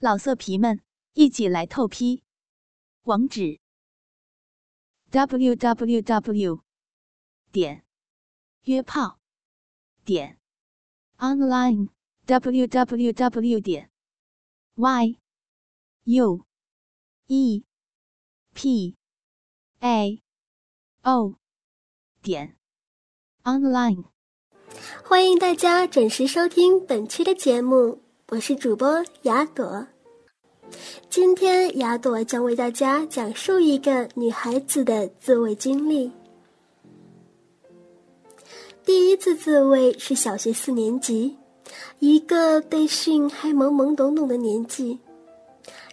老色皮们，一起来透批！网址：w w w 点约炮点 online w w w 点 y u e p a o 点 online。欢迎大家准时收听本期的节目。我是主播雅朵，今天雅朵将为大家讲述一个女孩子的自慰经历。第一次自慰是小学四年级，一个对性还懵懵懂懂的年纪。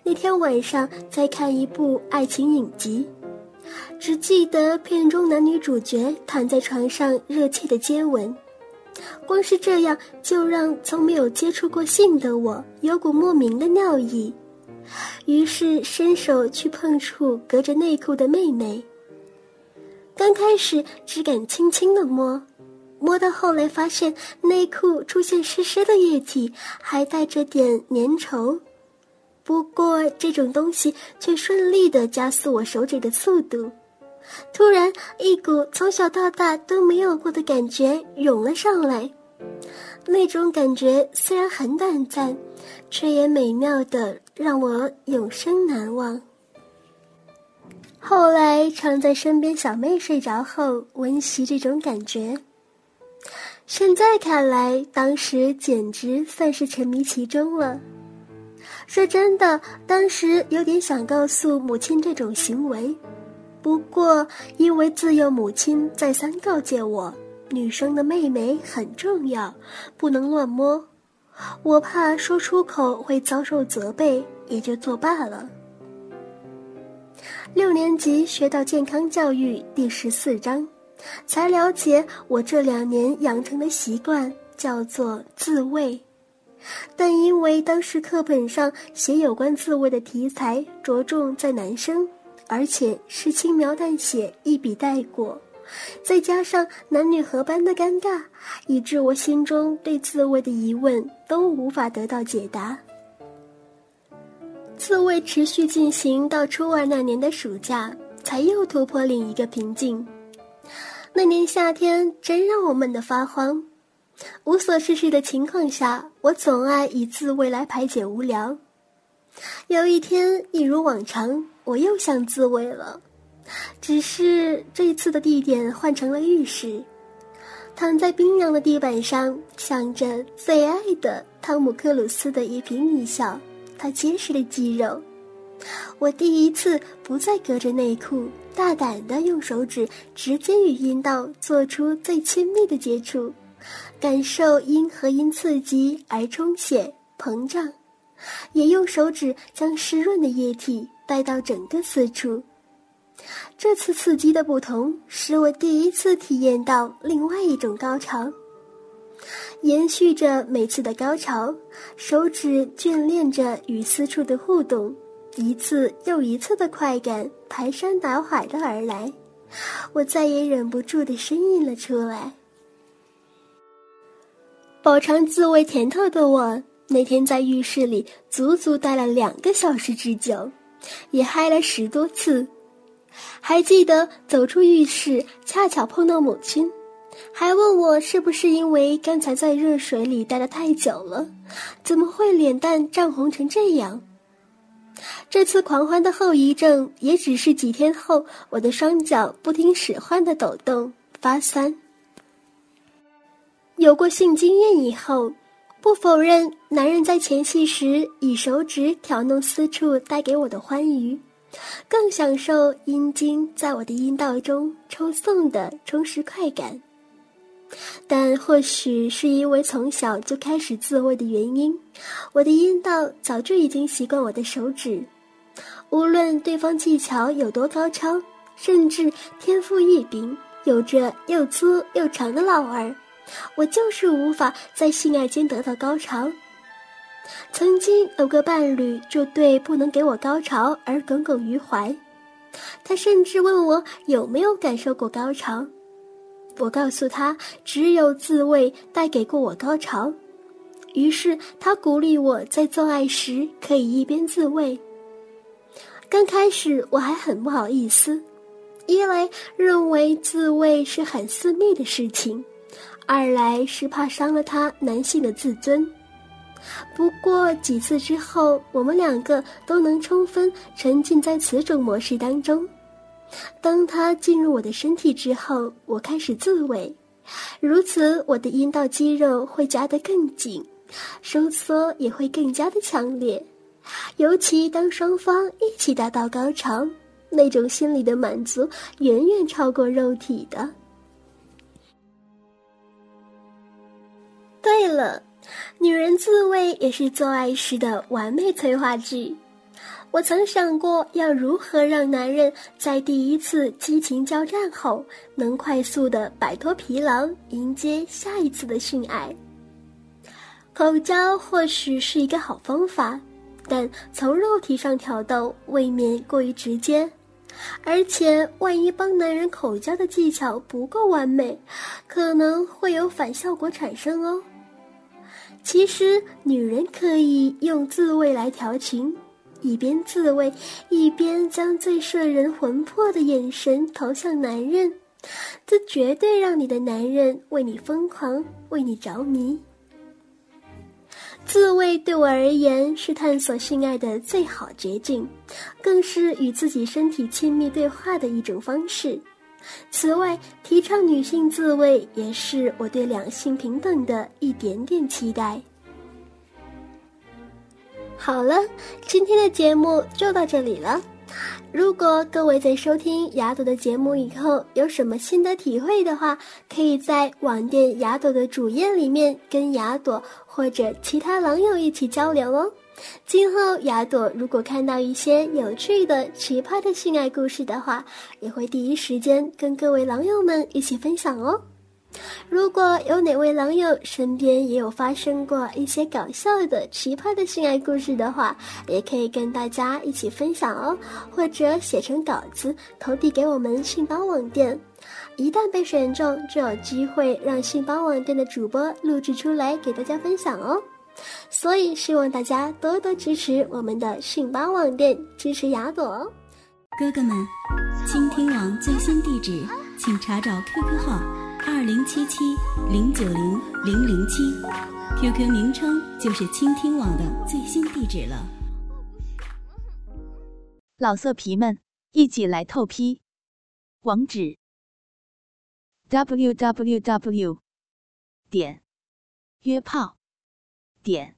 那天晚上在看一部爱情影集，只记得片中男女主角躺在床上热切的接吻。光是这样，就让从没有接触过性的我有股莫名的尿意，于是伸手去碰触隔着内裤的妹妹。刚开始只敢轻轻的摸，摸到后来发现内裤出现湿湿的液体，还带着点粘稠。不过这种东西却顺利的加速我手指的速度。突然，一股从小到大都没有过的感觉涌了上来。那种感觉虽然很短暂，却也美妙的让我永生难忘。后来常在身边小妹睡着后温习这种感觉。现在看来，当时简直算是沉迷其中了。说真的，当时有点想告诉母亲这种行为。不过，因为自幼母亲再三告诫我，女生的妹妹很重要，不能乱摸，我怕说出口会遭受责备，也就作罢了。六年级学到健康教育第十四章，才了解我这两年养成的习惯叫做自慰，但因为当时课本上写有关自慰的题材着重在男生。而且是轻描淡写，一笔带过，再加上男女合班的尴尬，以致我心中对自慰的疑问都无法得到解答。自慰持续进行到初二那年的暑假，才又突破另一个瓶颈。那年夏天真让我闷得发慌，无所事事的情况下，我总爱以自慰来排解无聊。有一天，一如往常。我又想自慰了，只是这次的地点换成了浴室，躺在冰凉的地板上，想着最爱的汤姆克鲁斯的一颦一笑，他结实的肌肉。我第一次不再隔着内裤，大胆的用手指直接与阴道做出最亲密的接触，感受阴和阴刺激而充血膨胀，也用手指将湿润的液体。带到整个四处，这次刺激的不同，使我第一次体验到另外一种高潮。延续着每次的高潮，手指眷恋着与私处的互动，一次又一次的快感排山倒海的而来，我再也忍不住的呻吟了出来。饱尝滋味甜头的我，那天在浴室里足足待了两个小时之久。也嗨了十多次，还记得走出浴室，恰巧碰到母亲，还问我是不是因为刚才在热水里待得太久了，怎么会脸蛋涨红成这样？这次狂欢的后遗症，也只是几天后我的双脚不听使唤的抖动发酸。有过性经验以后。不否认，男人在前戏时以手指挑弄私处带给我的欢愉，更享受阴茎在我的阴道中抽送的充实快感。但或许是因为从小就开始自慰的原因，我的阴道早就已经习惯我的手指。无论对方技巧有多高超，甚至天赋异禀，有着又粗又长的老二。我就是无法在性爱间得到高潮。曾经有个伴侣就对不能给我高潮而耿耿于怀，他甚至问我有没有感受过高潮。我告诉他，只有自慰带给过我高潮。于是他鼓励我在做爱时可以一边自慰。刚开始我还很不好意思，一来认为自慰是很私密的事情，二来是怕伤了他男性的自尊。不过几次之后，我们两个都能充分沉浸在此种模式当中。当他进入我的身体之后，我开始自慰，如此我的阴道肌肉会夹得更紧，收缩也会更加的强烈。尤其当双方一起达到高潮，那种心理的满足远远超过肉体的。对了，女人自慰也是做爱时的完美催化剂。我曾想过要如何让男人在第一次激情交战后能快速的摆脱疲劳，迎接下一次的性爱。口交或许是一个好方法，但从肉体上挑逗未免过于直接，而且万一帮男人口交的技巧不够完美，可能会有反效果产生哦。其实，女人可以用自慰来调情。一边自慰，一边将最摄人魂魄的眼神投向男人，这绝对让你的男人为你疯狂，为你着迷。自慰对我而言是探索性爱的最好捷径，更是与自己身体亲密对话的一种方式。此外，提倡女性自慰也是我对两性平等的一点点期待。好了，今天的节目就到这里了。如果各位在收听雅朵的节目以后有什么新的体会的话，可以在网店雅朵的主页里面跟雅朵或者其他狼友一起交流哦。今后雅朵如果看到一些有趣的、奇葩的性爱故事的话，也会第一时间跟各位狼友们一起分享哦。如果有哪位狼友身边也有发生过一些搞笑的、奇葩的性爱故事的话，也可以跟大家一起分享哦，或者写成稿子投递给我们信包网店。一旦被选中，就有机会让信包网店的主播录制出来给大家分享哦。所以希望大家多多支持我们的信包网店，支持雅朵哦。哥哥们，倾听网最新地址，请查找 QQ 号。二零七七零九零零零七，QQ 名称就是倾听网的最新地址了。老色皮们，一起来透批！网址：w w w 点约炮点